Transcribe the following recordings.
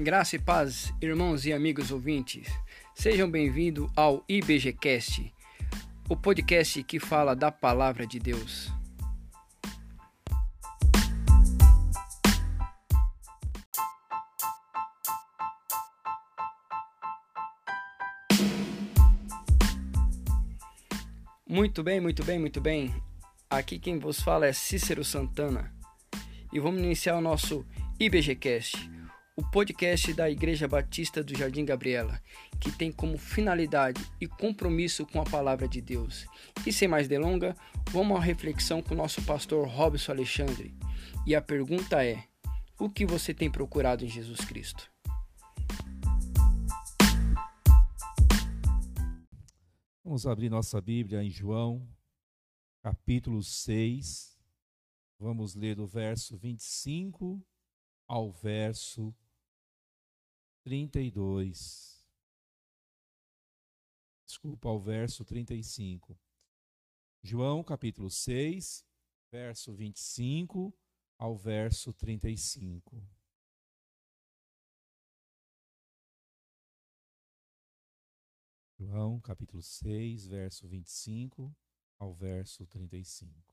Graça e paz, irmãos e amigos ouvintes. Sejam bem-vindos ao IBGcast, o podcast que fala da palavra de Deus. Muito bem, muito bem, muito bem. Aqui quem vos fala é Cícero Santana. E vamos iniciar o nosso IBGcast o podcast da Igreja Batista do Jardim Gabriela, que tem como finalidade e compromisso com a palavra de Deus. E sem mais delonga, vamos à reflexão com o nosso pastor Robson Alexandre. E a pergunta é: o que você tem procurado em Jesus Cristo? Vamos abrir nossa Bíblia em João, capítulo 6. Vamos ler do verso 25 ao verso 32. Desculpa, ao verso 35. João capítulo 6, verso 25 ao verso 35. João capítulo 6, verso 25 ao verso 35.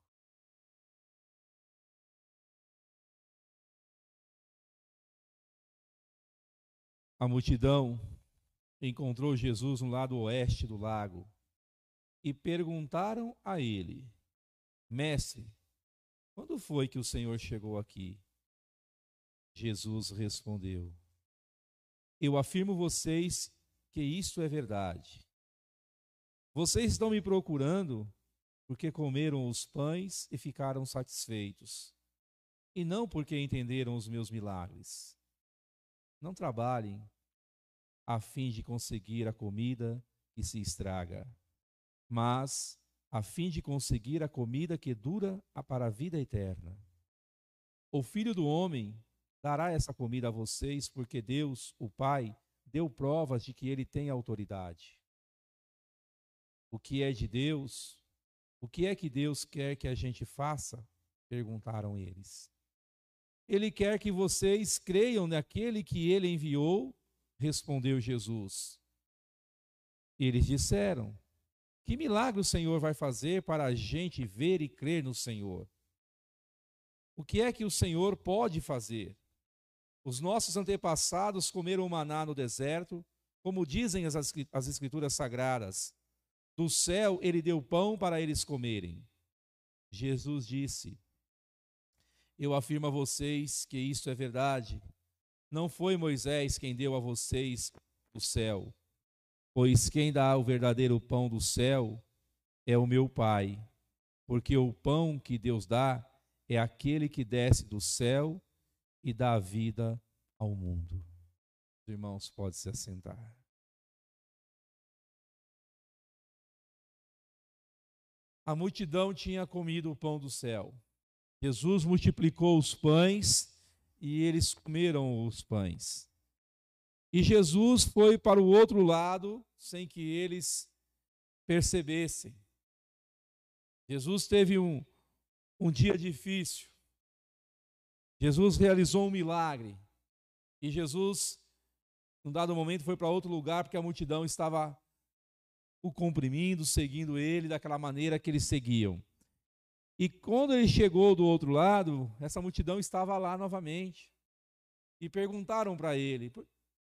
A multidão encontrou Jesus no lado oeste do lago e perguntaram a ele: Mestre, quando foi que o Senhor chegou aqui? Jesus respondeu: Eu afirmo vocês que isto é verdade. Vocês estão me procurando porque comeram os pães e ficaram satisfeitos, e não porque entenderam os meus milagres. Não trabalhem a fim de conseguir a comida que se estraga, mas a fim de conseguir a comida que dura para a vida eterna. O Filho do Homem dará essa comida a vocês, porque Deus, o Pai, deu provas de que ele tem autoridade. O que é de Deus? O que é que Deus quer que a gente faça? perguntaram eles. Ele quer que vocês creiam naquele que ele enviou respondeu Jesus. Eles disseram: Que milagre o Senhor vai fazer para a gente ver e crer no Senhor? O que é que o Senhor pode fazer? Os nossos antepassados comeram maná no deserto, como dizem as, as Escrituras Sagradas. Do céu ele deu pão para eles comerem. Jesus disse: Eu afirmo a vocês que isto é verdade. Não foi Moisés quem deu a vocês o céu, pois quem dá o verdadeiro pão do céu é o meu Pai, porque o pão que Deus dá é aquele que desce do céu e dá vida ao mundo. Os irmãos, pode se assentar. A multidão tinha comido o pão do céu. Jesus multiplicou os pães e eles comeram os pães. E Jesus foi para o outro lado sem que eles percebessem. Jesus teve um, um dia difícil. Jesus realizou um milagre. E Jesus, num dado momento, foi para outro lugar porque a multidão estava o comprimindo, seguindo ele daquela maneira que eles seguiam. E quando ele chegou do outro lado, essa multidão estava lá novamente. E perguntaram para ele: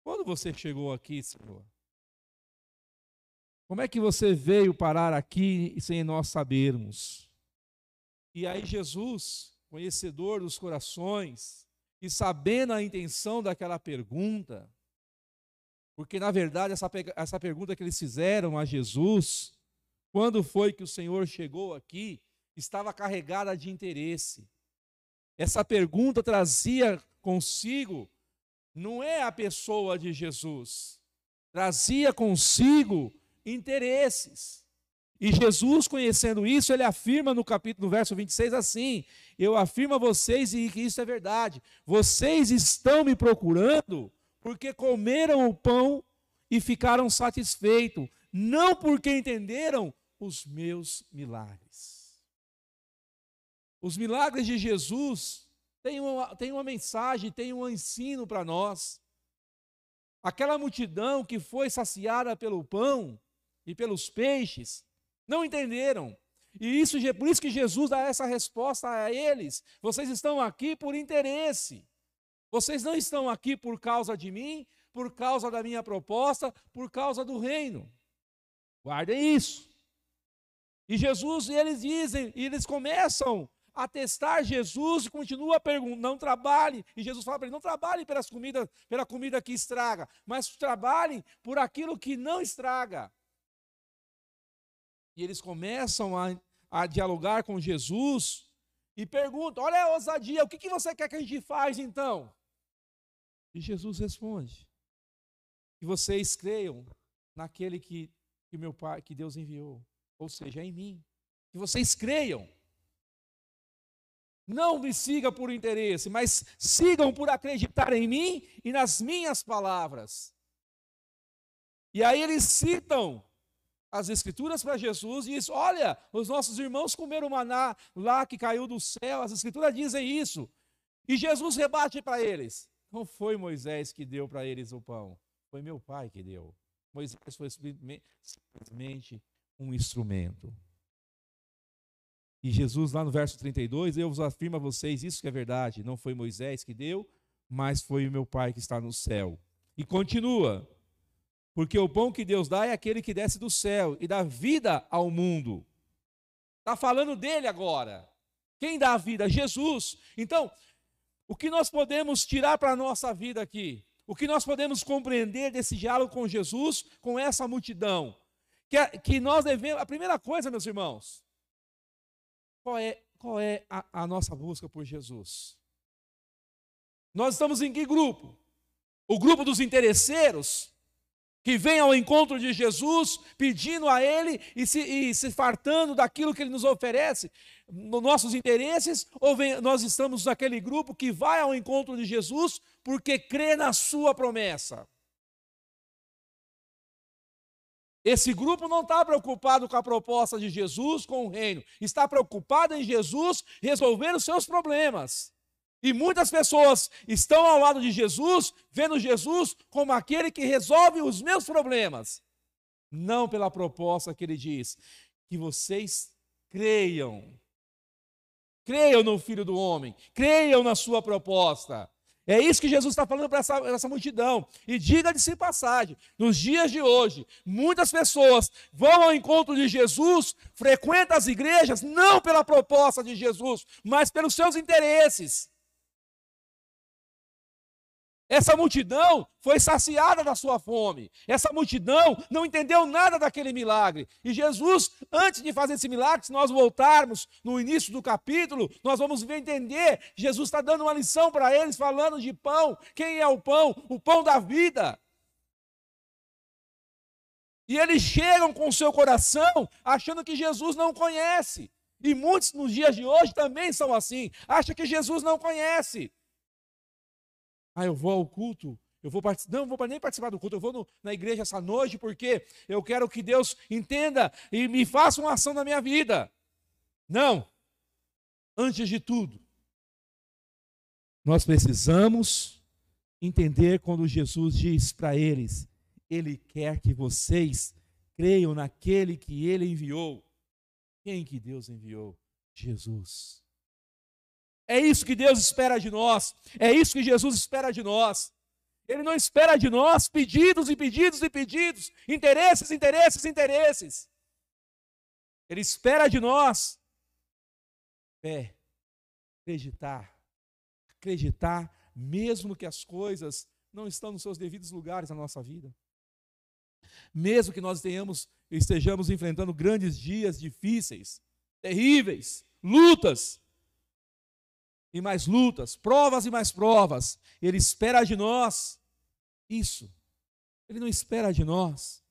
Quando você chegou aqui, Senhor? Como é que você veio parar aqui sem nós sabermos? E aí Jesus, conhecedor dos corações, e sabendo a intenção daquela pergunta, porque na verdade essa, essa pergunta que eles fizeram a Jesus, quando foi que o Senhor chegou aqui, estava carregada de interesse. Essa pergunta trazia consigo não é a pessoa de Jesus, trazia consigo interesses. E Jesus, conhecendo isso, ele afirma no capítulo, no verso 26 assim: Eu afirmo a vocês e que isso é verdade. Vocês estão me procurando porque comeram o pão e ficaram satisfeitos, não porque entenderam os meus milagres. Os milagres de Jesus têm uma, têm uma mensagem, têm um ensino para nós. aquela multidão que foi saciada pelo pão e pelos peixes, não entenderam. E isso, por isso que Jesus dá essa resposta a eles. Vocês estão aqui por interesse. Vocês não estão aqui por causa de mim, por causa da minha proposta, por causa do reino. Guardem isso. E Jesus, eles dizem, e eles começam a testar Jesus e continua perguntando, não trabalhe. E Jesus fala para ele, não trabalhe pelas comidas, pela comida que estraga, mas trabalhem por aquilo que não estraga. E eles começam a, a dialogar com Jesus e perguntam: Olha a ousadia, o que, que você quer que a gente faz então? E Jesus responde: Que vocês creiam naquele que, que meu pai, que Deus enviou, ou seja, em mim. Que vocês creiam. Não me sigam por interesse, mas sigam por acreditar em mim e nas minhas palavras. E aí eles citam as escrituras para Jesus e diz: Olha, os nossos irmãos comeram maná lá que caiu do céu, as escrituras dizem isso. E Jesus rebate para eles: Não foi Moisés que deu para eles o pão, foi meu pai que deu. Moisés foi simplesmente um instrumento. E Jesus, lá no verso 32, eu vos afirmo a vocês isso que é verdade: não foi Moisés que deu, mas foi o meu Pai que está no céu. E continua: porque o pão que Deus dá é aquele que desce do céu e dá vida ao mundo. Está falando dele agora. Quem dá a vida? Jesus. Então, o que nós podemos tirar para a nossa vida aqui? O que nós podemos compreender desse diálogo com Jesus, com essa multidão? Que, é, que nós devemos. A primeira coisa, meus irmãos, qual é, qual é a, a nossa busca por Jesus? Nós estamos em que grupo? O grupo dos interesseiros? que vem ao encontro de Jesus, pedindo a Ele e se, e se fartando daquilo que Ele nos oferece, nos nossos interesses, ou vem, nós estamos naquele grupo que vai ao encontro de Jesus porque crê na Sua promessa. Esse grupo não está preocupado com a proposta de Jesus, com o reino, está preocupado em Jesus resolver os seus problemas. E muitas pessoas estão ao lado de Jesus, vendo Jesus como aquele que resolve os meus problemas. Não pela proposta que ele diz, que vocês creiam. Creiam no Filho do Homem, creiam na sua proposta. É isso que Jesus está falando para essa, essa, multidão. E diga-se passagem, nos dias de hoje, muitas pessoas vão ao encontro de Jesus, frequentam as igrejas, não pela proposta de Jesus, mas pelos seus interesses. Essa multidão foi saciada da sua fome. Essa multidão não entendeu nada daquele milagre. E Jesus, antes de fazer esse milagre, se nós voltarmos no início do capítulo, nós vamos entender. Jesus está dando uma lição para eles, falando de pão. Quem é o pão? O pão da vida. E eles chegam com o seu coração achando que Jesus não conhece. E muitos nos dias de hoje também são assim. Acham que Jesus não conhece. Ah, eu vou ao culto, eu vou não, vou nem participar do culto, eu vou no, na igreja essa noite porque eu quero que Deus entenda e me faça uma ação na minha vida. Não. Antes de tudo, nós precisamos entender quando Jesus diz para eles: Ele quer que vocês creiam naquele que Ele enviou. Quem que Deus enviou? Jesus. É isso que Deus espera de nós. É isso que Jesus espera de nós. Ele não espera de nós pedidos e pedidos e pedidos, interesses, interesses, interesses. Ele espera de nós fé, acreditar, acreditar mesmo que as coisas não estão nos seus devidos lugares na nossa vida. Mesmo que nós tenhamos, estejamos enfrentando grandes dias difíceis, terríveis, lutas, e mais lutas, provas e mais provas. Ele espera de nós isso. Ele não espera de nós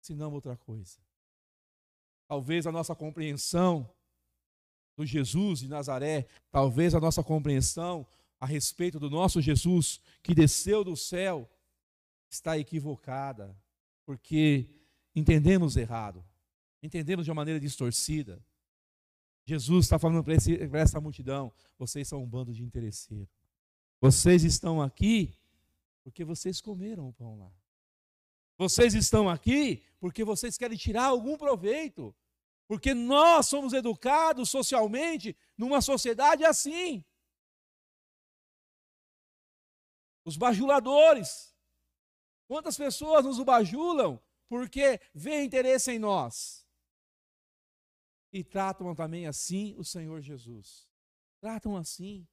senão outra coisa. Talvez a nossa compreensão do Jesus de Nazaré, talvez a nossa compreensão a respeito do nosso Jesus que desceu do céu está equivocada, porque entendemos errado, entendemos de uma maneira distorcida. Jesus está falando para essa multidão: vocês são um bando de interesseiros. Vocês estão aqui Porque vocês comeram o pão lá. Vocês estão aqui porque vocês querem tirar algum proveito. Porque nós somos educados socialmente numa sociedade assim. Os bajuladores. Quantas pessoas nos bajulam porque vê interesse em nós? E tratam também assim o Senhor Jesus. Tratam assim.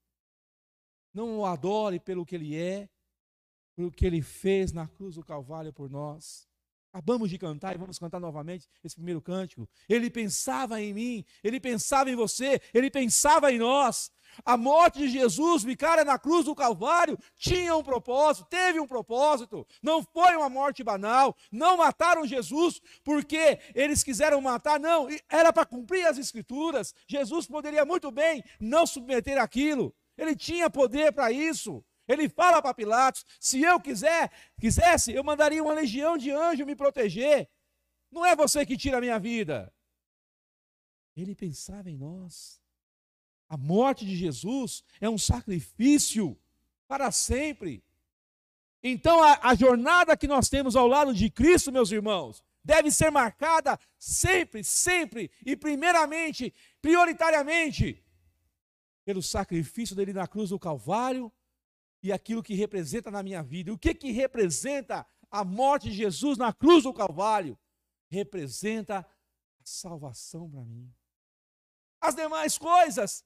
Não o adore pelo que ele é, pelo que ele fez na cruz do Calvário por nós. Acabamos de cantar e vamos cantar novamente esse primeiro cântico. Ele pensava em mim, ele pensava em você, ele pensava em nós. A morte de Jesus, cara na cruz do Calvário, tinha um propósito, teve um propósito. Não foi uma morte banal. Não mataram Jesus porque eles quiseram matar, não. Era para cumprir as Escrituras. Jesus poderia muito bem não submeter aquilo. Ele tinha poder para isso. Ele fala para Pilatos: se eu quiser, quisesse, eu mandaria uma legião de anjos me proteger. Não é você que tira a minha vida. Ele pensava em nós. A morte de Jesus é um sacrifício para sempre. Então, a, a, jornada que nós temos ao lado de Cristo, meus irmãos, deve ser marcada sempre, sempre e, primeiramente, prioritariamente, pelo sacrifício dele na cruz do Calvário e aquilo que representa na minha vida. O que, que representa a morte de Jesus na cruz do Calvário? Representa a salvação para mim. As demais coisas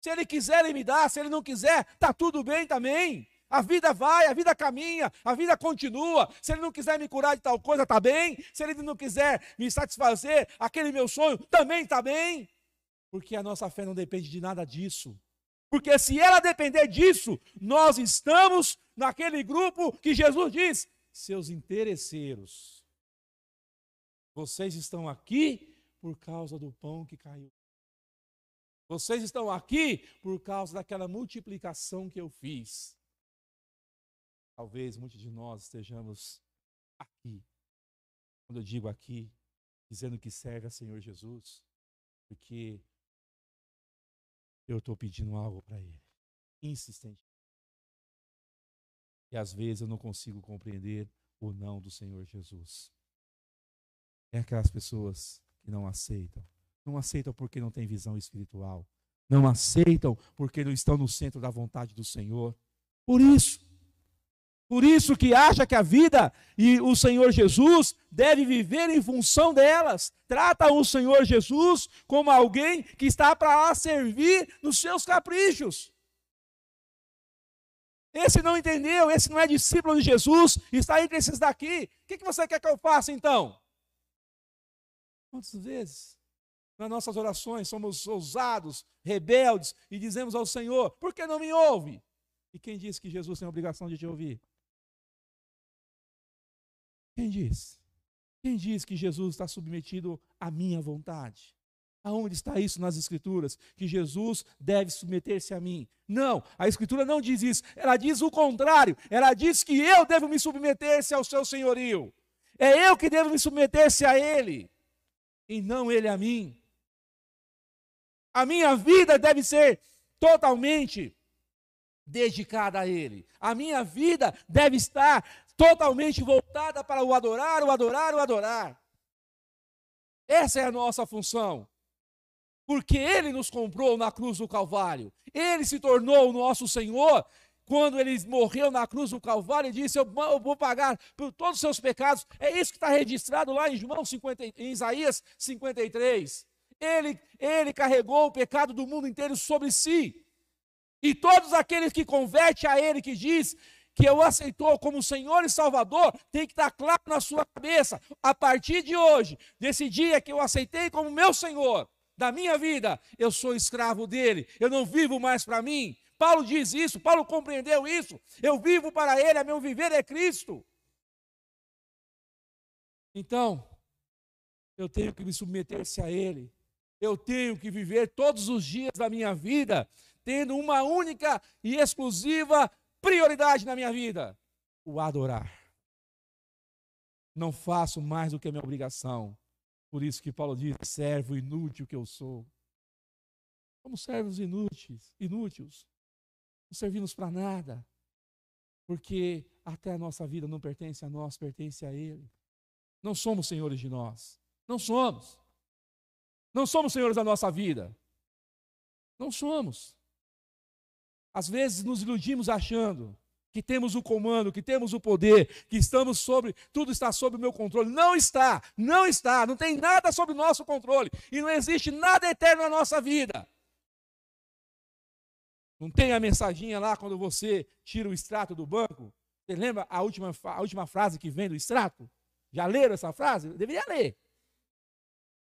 se ele quiser, ele me dá. Se ele não quiser, tá tudo bem também. A vida vai, a vida caminha, a vida continua. Se ele não quiser me curar de tal coisa, tá bem. Se ele não quiser me satisfazer, aquele meu sonho também tá bem. Porque a nossa fé não depende de nada disso. Porque se ela depender disso, nós estamos naquele grupo que Jesus diz: seus interesseiros. Vocês estão aqui por causa do pão que caiu vocês estão aqui por causa daquela multiplicação que eu fiz. Talvez muitos de nós estejamos aqui. Quando eu digo aqui, dizendo que serve a Senhor Jesus, porque eu estou pedindo algo para Ele, insistente. E às vezes eu não consigo compreender o não do Senhor Jesus. É aquelas pessoas que não aceitam não aceitam porque não têm visão espiritual. Não aceitam porque não estão no centro da vontade do Senhor. Por isso, por isso que acha que a vida e o Senhor Jesus deve viver em função delas. Trata o Senhor Jesus como alguém que está para servir nos seus caprichos. Esse não entendeu, esse não é discípulo de Jesus, está entre esses daqui. O que você quer que eu faça então? Quantas vezes nas nossas orações somos ousados, rebeldes e dizemos ao Senhor: por que não me ouve? E quem disse que Jesus tem a obrigação de te ouvir? Quem diz? Quem diz que Jesus está submetido à minha vontade? Aonde está isso nas Escrituras? Que Jesus deve submeter-se a mim. Não, a Escritura não diz isso. Ela diz o contrário. Ela diz que eu devo me submeter-se ao seu senhorio. É eu que devo me submeter-se a Ele, e não Ele a mim. A minha vida deve ser totalmente dedicada a Ele. A minha vida deve estar totalmente voltada para o adorar, o adorar, o adorar. Essa é a nossa função. Porque Ele nos comprou na cruz do Calvário. Ele se tornou o nosso Senhor. Quando ele morreu na cruz do Calvário, e disse: Eu vou pagar por todos os seus pecados. É isso que está registrado lá em, João 50, em Isaías 53. Ele, ele carregou o pecado do mundo inteiro sobre si. E todos aqueles que convertem a Ele, que diz que eu aceitou como Senhor e Salvador, tem que estar claro na sua cabeça. A partir de hoje, desse dia que eu aceitei como meu Senhor, da minha vida, eu sou escravo dele. Eu não vivo mais para mim. Paulo diz isso, Paulo compreendeu isso. Eu vivo para ele, a meu viver é Cristo. Então, eu tenho que me submeter-se a ele eu tenho que viver todos os dias da minha vida tendo uma única e exclusiva prioridade na minha vida: o adorar. Não faço mais do que a minha obrigação. Por isso que Paulo diz: servo inútil que eu sou. Como servos inúteis, inúteis, não servimos para nada. Porque até a nossa vida não pertence a nós, pertence a Ele. Não somos senhores de nós. Não somos. Não somos senhores da nossa vida. Não somos. Às vezes nos iludimos achando que temos o comando, que temos o poder, que estamos sobre, tudo está sob o meu controle. Não está, não está, não tem nada sob nosso controle e não existe nada eterno na nossa vida. Não tem a mensaginha lá quando você tira o extrato do banco? Você lembra a última, a última frase que vem do extrato? Já leram essa frase? Deveria ler.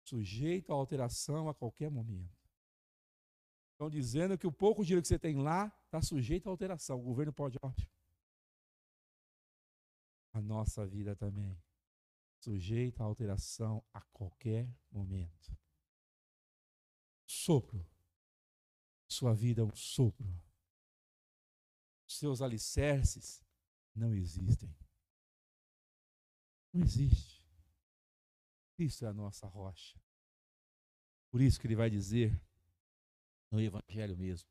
Sujeito a alteração a qualquer momento. Estão dizendo que o pouco dinheiro que você tem lá está sujeito a alteração. O governo pode. A nossa vida também. Sujeita a alteração a qualquer momento. Sopro. Sua vida é um sopro. Seus alicerces não existem. Não existe. Cristo é a nossa rocha. Por isso que ele vai dizer no Evangelho mesmo: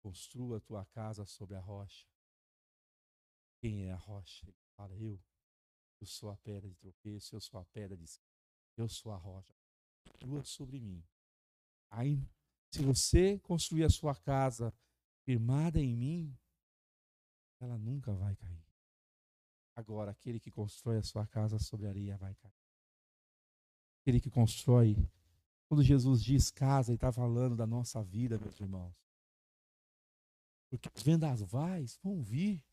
construa a tua casa sobre a rocha. Quem é a rocha? Ele fala: Eu. Eu sou a pedra de tropeço, eu sou a pedra de eu sou a rocha. Construa sobre mim. Aí, se você construir a sua casa firmada em mim, ela nunca vai cair. Agora, aquele que constrói a sua casa sobre areia vai cair. Aquele que constrói quando Jesus diz casa, ele está falando da nossa vida, meus irmãos. Porque os vendavais vão vir.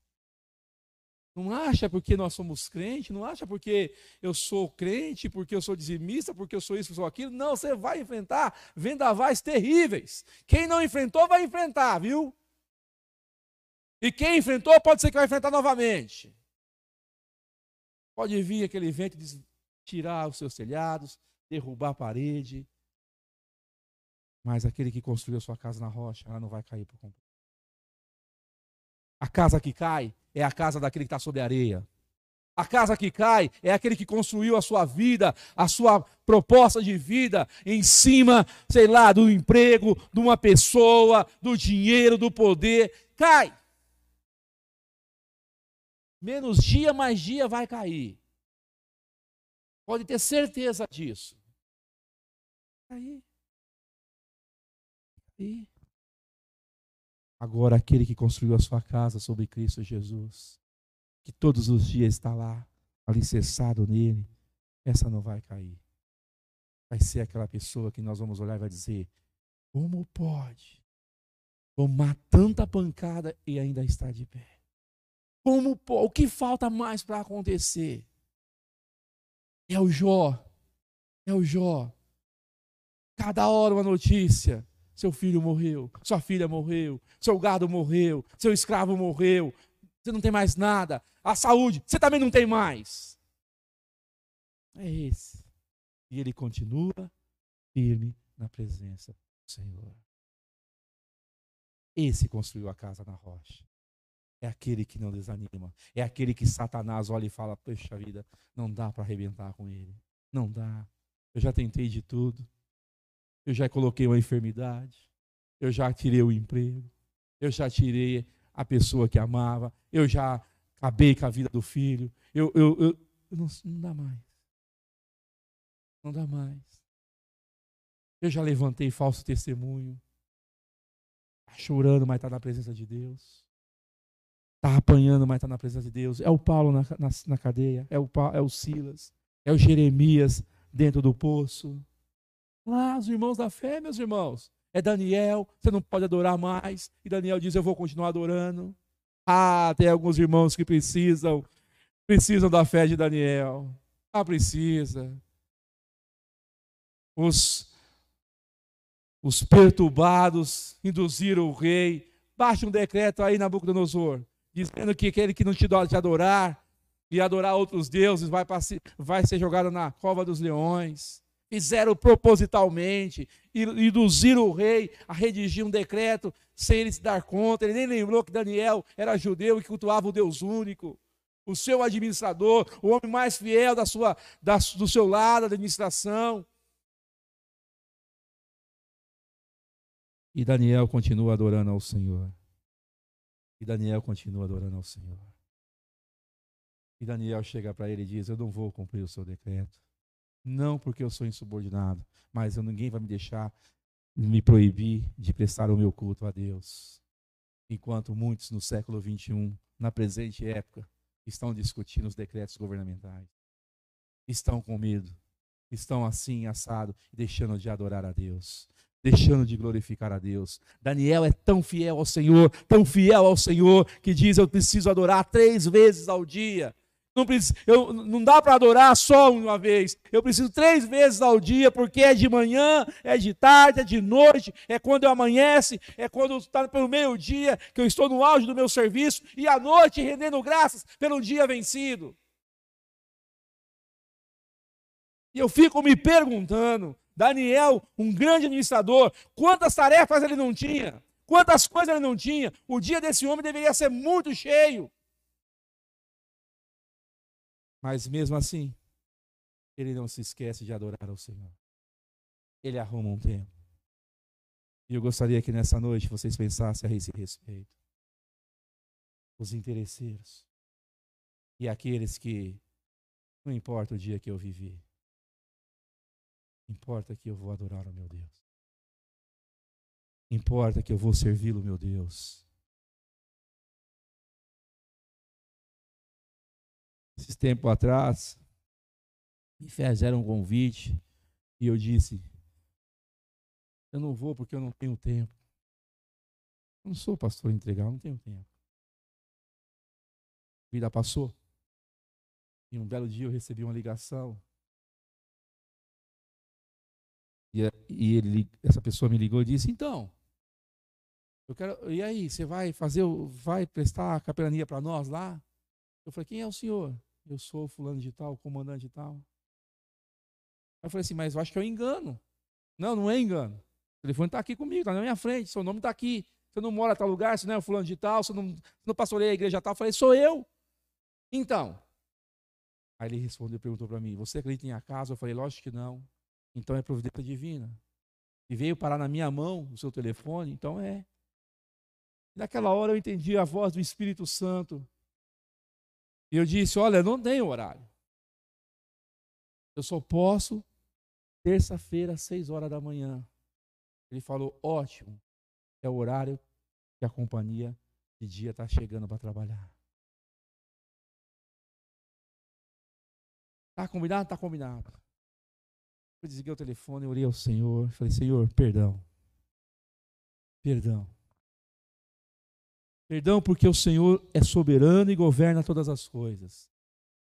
Não acha porque nós somos crentes, não acha porque eu sou crente, porque eu sou dizimista, porque eu sou isso, sou aquilo. Não, você vai enfrentar vendavais terríveis. Quem não enfrentou, vai enfrentar, viu? E quem enfrentou, pode ser que vai enfrentar novamente. Pode vir aquele vento tirar os seus telhados, derrubar a parede, mas aquele que construiu sua casa na rocha, ela não vai cair por completo. A casa que cai é a casa daquele que está sobre a areia. A casa que cai é aquele que construiu a sua vida, a sua proposta de vida em cima, sei lá, do emprego, de uma pessoa, do dinheiro, do poder. Cai. Menos dia, mais dia vai cair. Pode ter certeza disso. Cair. E agora aquele que construiu a sua casa sobre Cristo Jesus, que todos os dias está lá, alicerçado nele, essa não vai cair. Vai ser aquela pessoa que nós vamos olhar e vai dizer: como pode tomar tanta pancada e ainda estar de pé? Como? O que falta mais para acontecer? É o Jó. É o Jó. Cada hora uma notícia. Seu filho morreu, sua filha morreu, seu gado morreu, seu escravo morreu, você não tem mais nada. A saúde, você também não tem mais. É esse. E ele continua firme na presença do Senhor. Esse construiu a casa na rocha. É aquele que não desanima. É aquele que Satanás olha e fala: Poxa vida, não dá para arrebentar com ele. Não dá. Eu já tentei de tudo eu já coloquei uma enfermidade, eu já tirei o emprego, eu já tirei a pessoa que amava, eu já acabei com a vida do filho, eu, eu, eu, não, não dá mais. Não dá mais. Eu já levantei falso testemunho, está chorando, mas está na presença de Deus. Está apanhando, mas está na presença de Deus. É o Paulo na, na, na cadeia, é o, é o Silas, é o Jeremias dentro do poço. Lá, os irmãos da fé, meus irmãos. É Daniel, você não pode adorar mais. E Daniel diz: Eu vou continuar adorando. Ah, tem alguns irmãos que precisam, precisam da fé de Daniel. Ah, precisa. Os, os perturbados induziram o rei. Baixe um decreto aí, Nabucodonosor, dizendo que aquele que não te adorar e adorar outros deuses vai, vai ser jogado na cova dos leões fizeram propositalmente, induziram o rei a redigir um decreto sem ele se dar conta. Ele nem lembrou que Daniel era judeu e cultuava o Deus único. O seu administrador, o homem mais fiel da sua, da, do seu lado da administração. E Daniel continua adorando ao Senhor. E Daniel continua adorando ao Senhor. E Daniel chega para ele e diz: Eu não vou cumprir o seu decreto. Não porque eu sou insubordinado, mas ninguém vai me deixar me proibir de prestar o meu culto a Deus. Enquanto muitos no século 21, na presente época, estão discutindo os decretos governamentais, estão com medo, estão assim assado, deixando de adorar a Deus, deixando de glorificar a Deus. Daniel é tão fiel ao Senhor, tão fiel ao Senhor, que diz: Eu preciso adorar três vezes ao dia. Não, eu, não dá para adorar só uma vez. Eu preciso três vezes ao dia, porque é de manhã, é de tarde, é de noite, é quando eu amanhece, é quando está pelo meio-dia, que eu estou no auge do meu serviço, e à noite rendendo graças pelo dia vencido. E eu fico me perguntando, Daniel, um grande administrador, quantas tarefas ele não tinha? Quantas coisas ele não tinha? O dia desse homem deveria ser muito cheio. Mas mesmo assim, ele não se esquece de adorar ao Senhor. Ele arruma um tempo. E eu gostaria que nessa noite vocês pensassem a esse respeito. Os interesseiros. E aqueles que não importa o dia que eu vivi. Importa que eu vou adorar o meu Deus. Importa que eu vou servi-lo, meu Deus. Esses tempos atrás, me fizeram um convite e eu disse: Eu não vou porque eu não tenho tempo. Eu não sou pastor entregar, eu não tenho tempo. A vida passou. E um belo dia eu recebi uma ligação. E, e ele, essa pessoa me ligou e disse: Então, eu quero. E aí, você vai fazer, vai prestar capelania para nós lá? Eu falei: Quem é o senhor? eu sou fulano de tal, comandante de tal. Aí eu falei assim, mas eu acho que é um engano. Não, não é engano. O telefone está aqui comigo, está na minha frente, seu nome está aqui. Você não mora em tal lugar, você não é fulano de tal, você não, não pastoreia a igreja tal. Eu falei, sou eu. Então. Aí ele respondeu, perguntou para mim, você acredita em acaso? Eu falei, lógico que não. Então é providência divina. E veio parar na minha mão o seu telefone, então é. Naquela hora eu entendi a voz do Espírito Santo e eu disse: Olha, não tenho horário. Eu só posso terça-feira, às seis horas da manhã. Ele falou: Ótimo, é o horário que a companhia de dia está chegando para trabalhar. Está combinado? Está combinado. Eu desliguei o telefone, orei ao Senhor. Falei: Senhor, perdão. Perdão. Perdão, porque o Senhor é soberano e governa todas as coisas.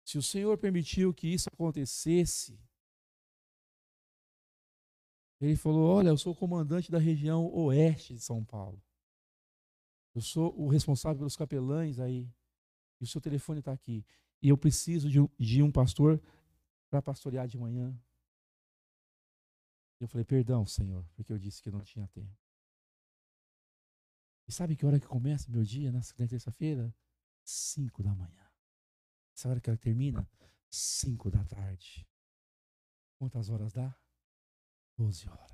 Se o Senhor permitiu que isso acontecesse, ele falou: Olha, eu sou o comandante da região oeste de São Paulo. Eu sou o responsável pelos capelães aí. E o seu telefone está aqui. E eu preciso de um, de um pastor para pastorear de manhã. Eu falei: Perdão, Senhor, porque eu disse que não tinha tempo. E sabe que hora que começa meu dia na terça-feira? Cinco da manhã. Sabe hora que ela termina? Cinco da tarde. Quantas horas dá? Doze horas.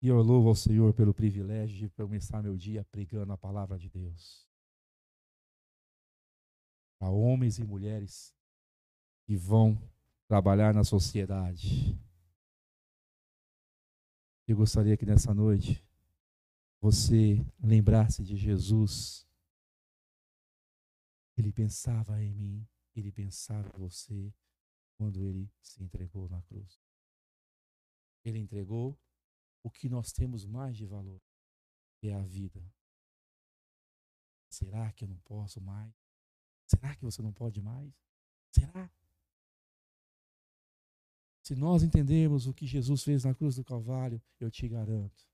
E eu louvo ao Senhor pelo privilégio de começar meu dia pregando a palavra de Deus. Para homens e mulheres que vão trabalhar na sociedade eu gostaria que nessa noite você lembrasse de Jesus. Ele pensava em mim, ele pensava em você quando ele se entregou na cruz. Ele entregou o que nós temos mais de valor, que é a vida. Será que eu não posso mais? Será que você não pode mais? Será? Se nós entendermos o que Jesus fez na cruz do Calvário, eu te garanto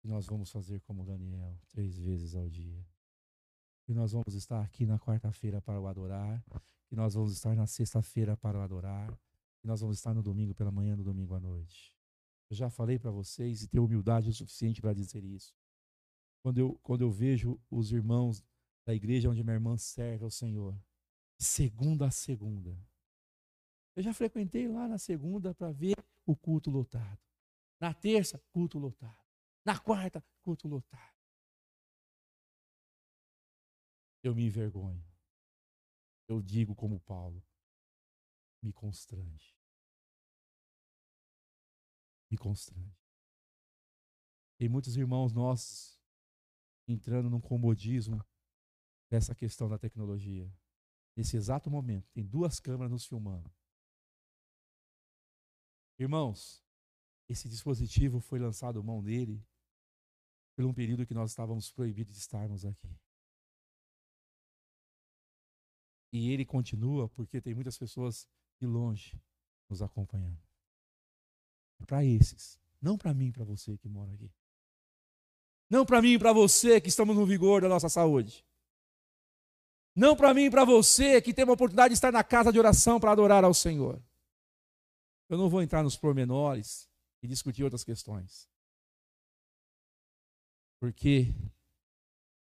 que nós vamos fazer como Daniel, três vezes ao dia. Que nós vamos estar aqui na quarta-feira para o adorar, que nós vamos estar na sexta-feira para o adorar, que nós vamos estar no domingo pela manhã, no domingo à noite. Eu já falei para vocês e tenho humildade o suficiente para dizer isso. Quando eu, quando eu vejo os irmãos da igreja onde minha irmã serve ao Senhor, segunda a segunda, eu já frequentei lá na segunda para ver o culto lotado. Na terça, culto lotado. Na quarta, culto lotado. eu me envergonho. Eu digo como Paulo, me constrange. Me constrange. Tem muitos irmãos nossos entrando num comodismo dessa questão da tecnologia. Nesse exato momento, tem duas câmeras nos filmando. Irmãos, esse dispositivo foi lançado mão dele por um período que nós estávamos proibidos de estarmos aqui. E ele continua porque tem muitas pessoas de longe nos acompanhando. É para esses, não para mim e para você que mora aqui. Não para mim e para você que estamos no vigor da nossa saúde. Não para mim e para você que tem a oportunidade de estar na casa de oração para adorar ao Senhor. Eu não vou entrar nos pormenores e discutir outras questões. Porque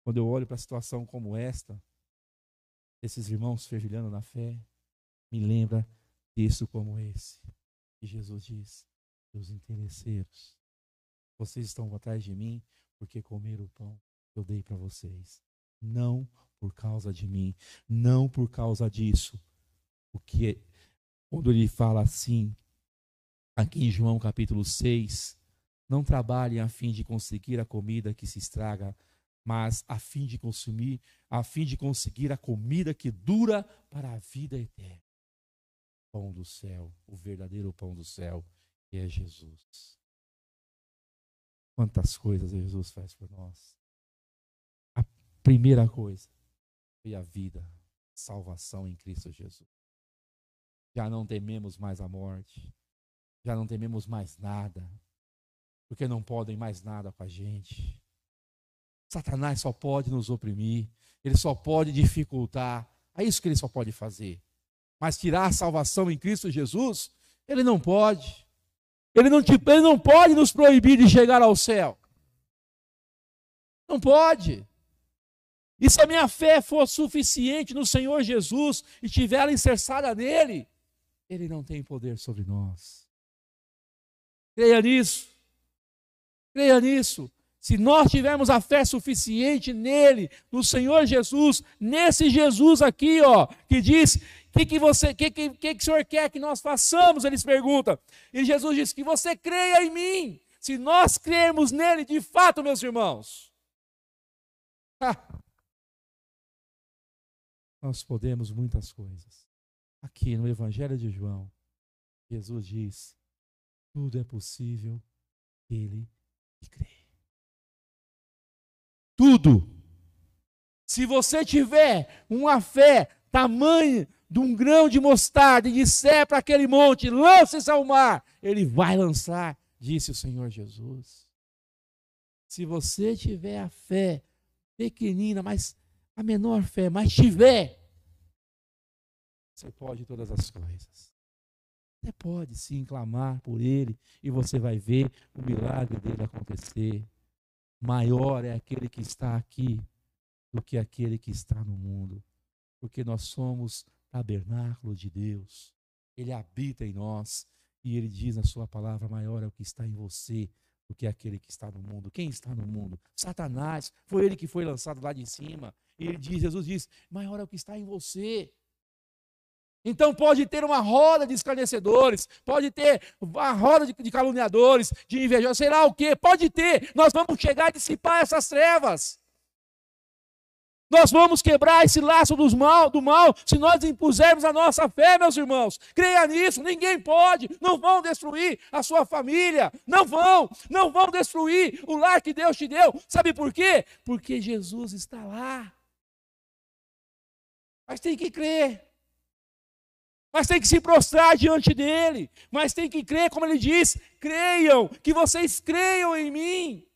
quando eu olho para a situação como esta, esses irmãos fervilhando na fé, me lembra texto como esse. Que Jesus diz: Os interesseiros, vocês estão atrás de mim porque comeram o pão que eu dei para vocês. Não por causa de mim, não por causa disso. O que é, quando ele fala assim, aqui em João capítulo 6, não trabalhem a fim de conseguir a comida que se estraga, mas a fim de consumir, a fim de conseguir a comida que dura para a vida eterna. Pão do céu, o verdadeiro pão do céu, que é Jesus. Quantas coisas Jesus faz por nós. A primeira coisa foi a vida, salvação em Cristo Jesus. Já não tememos mais a morte, já não tememos mais nada, porque não podem mais nada com a gente. Satanás só pode nos oprimir, ele só pode dificultar. É isso que ele só pode fazer. Mas tirar a salvação em Cristo Jesus, ele não pode. Ele não, ele não pode nos proibir de chegar ao céu. Não pode. E se a minha fé for suficiente no Senhor Jesus e tiver ela encerçada nele, ele não tem poder sobre nós. Creia nisso. Creia nisso. Se nós tivermos a fé suficiente nele, no Senhor Jesus, nesse Jesus aqui, ó, que diz: "O que que você, que, que que que o Senhor quer que nós façamos?" Eles perguntam. E Jesus diz: "Que você creia em mim." Se nós crermos nele de fato, meus irmãos, nós podemos muitas coisas. Aqui no Evangelho de João, Jesus diz: tudo é possível ele que crê tudo. Se você tiver uma fé tamanho de um grão de mostarda e disser para aquele monte, lance-se ao mar, ele vai lançar, disse o Senhor Jesus. Se você tiver a fé pequenina, mas a menor fé, mas tiver, você pode todas as coisas. Você pode sim clamar por ele e você vai ver o milagre dele acontecer maior é aquele que está aqui do que aquele que está no mundo, porque nós somos tabernáculo de Deus. Ele habita em nós e ele diz na sua palavra: maior é o que está em você do que aquele que está no mundo. Quem está no mundo? Satanás. Foi ele que foi lançado lá de cima. E ele diz, Jesus diz: maior é o que está em você. Então pode ter uma roda de escarnecedores, pode ter uma roda de, de caluniadores, de invejosos, sei lá o que, pode ter. Nós vamos chegar a dissipar essas trevas. Nós vamos quebrar esse laço dos mal, do mal se nós impusermos a nossa fé, meus irmãos. Creia nisso, ninguém pode. Não vão destruir a sua família. Não vão, não vão destruir o lar que Deus te deu. Sabe por quê? Porque Jesus está lá. Mas tem que crer mas tem que se prostrar diante dele, mas tem que crer, como ele diz: creiam, que vocês creiam em mim.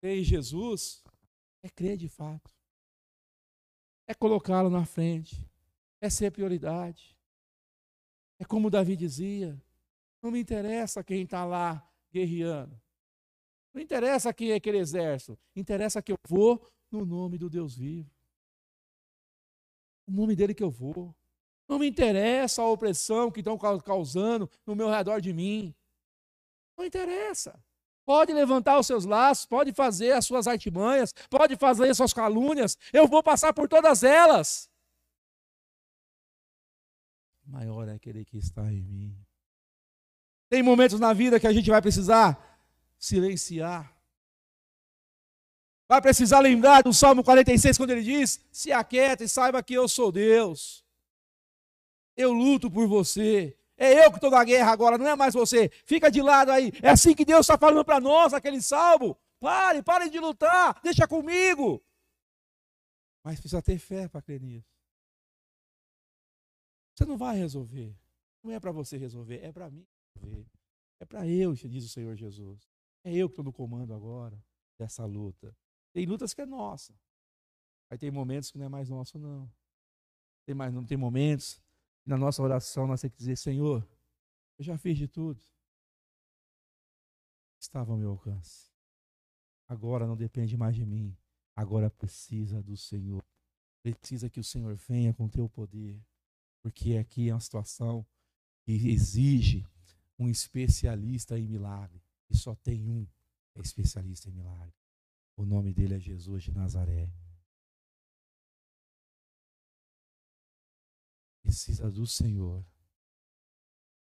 Crer em Jesus é crer de fato, é colocá-lo na frente, é ser prioridade. É como Davi dizia: não me interessa quem está lá guerreando, não interessa quem é aquele exército, interessa que eu vou no nome do Deus vivo. O nome dele que eu vou. Não me interessa a opressão que estão causando no meu redor de mim. Não interessa. Pode levantar os seus laços, pode fazer as suas artimanhas, pode fazer as suas calúnias, eu vou passar por todas elas. Maior é aquele que está em mim. Tem momentos na vida que a gente vai precisar silenciar. Vai precisar lembrar do Salmo 46, quando ele diz: Se aquieta e saiba que eu sou Deus. Eu luto por você. É eu que estou na guerra agora, não é mais você. Fica de lado aí. É assim que Deus está falando para nós, aquele salmo. Pare, pare de lutar, deixa comigo. Mas precisa ter fé para crer nisso. Você não vai resolver. Não é para você resolver, é para mim resolver. É para eu, diz o Senhor Jesus. É eu que estou no comando agora dessa luta. Tem lutas que é nossa. Aí tem momentos que não é mais nosso, não. Tem, mais, não tem momentos na nossa oração nós temos que dizer, Senhor, eu já fiz de tudo. Estava ao meu alcance. Agora não depende mais de mim. Agora precisa do Senhor. Precisa que o Senhor venha com teu poder. Porque aqui é uma situação que exige um especialista em milagre. E só tem um é especialista em milagre. O nome dele é Jesus de Nazaré. Precisa do Senhor.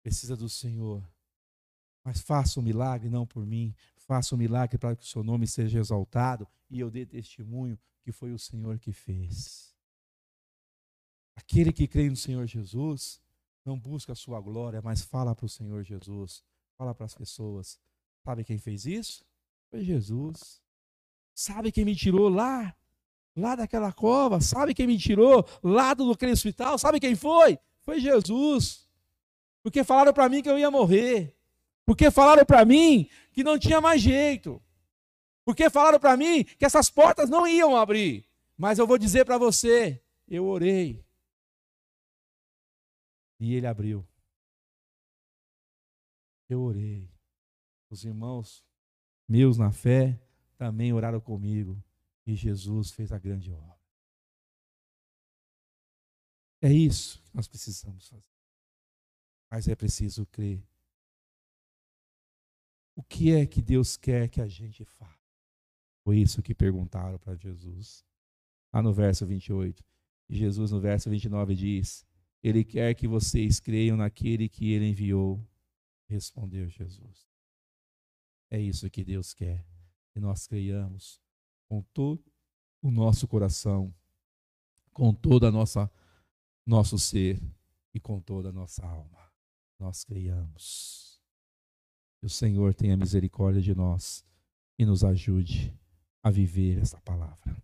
Precisa do Senhor. Mas faça um milagre não por mim, faça um milagre para que o seu nome seja exaltado e eu dê testemunho que foi o Senhor que fez. Aquele que crê no Senhor Jesus não busca a sua glória, mas fala para o Senhor Jesus, fala para as pessoas. Sabe quem fez isso? Foi Jesus. Sabe quem me tirou lá lá daquela cova. Sabe quem me tirou lá do aquele hospital? Sabe quem foi? Foi Jesus. Porque falaram para mim que eu ia morrer. Porque falaram para mim que não tinha mais jeito. Porque falaram para mim que essas portas não iam abrir. Mas eu vou dizer para você, eu orei. E ele abriu. Eu orei. Os irmãos meus na fé também oraram comigo. E Jesus fez a grande obra. É isso que nós precisamos fazer. Mas é preciso crer. O que é que Deus quer que a gente faça? Foi isso que perguntaram para Jesus. Lá no verso 28. E Jesus, no verso 29, diz: Ele quer que vocês creiam naquele que ele enviou. Respondeu Jesus. É isso que Deus quer. Que nós creiamos com todo o nosso coração, com toda a nossa nosso ser e com toda a nossa alma. Nós creiamos. Que o Senhor tenha misericórdia de nós e nos ajude a viver essa palavra.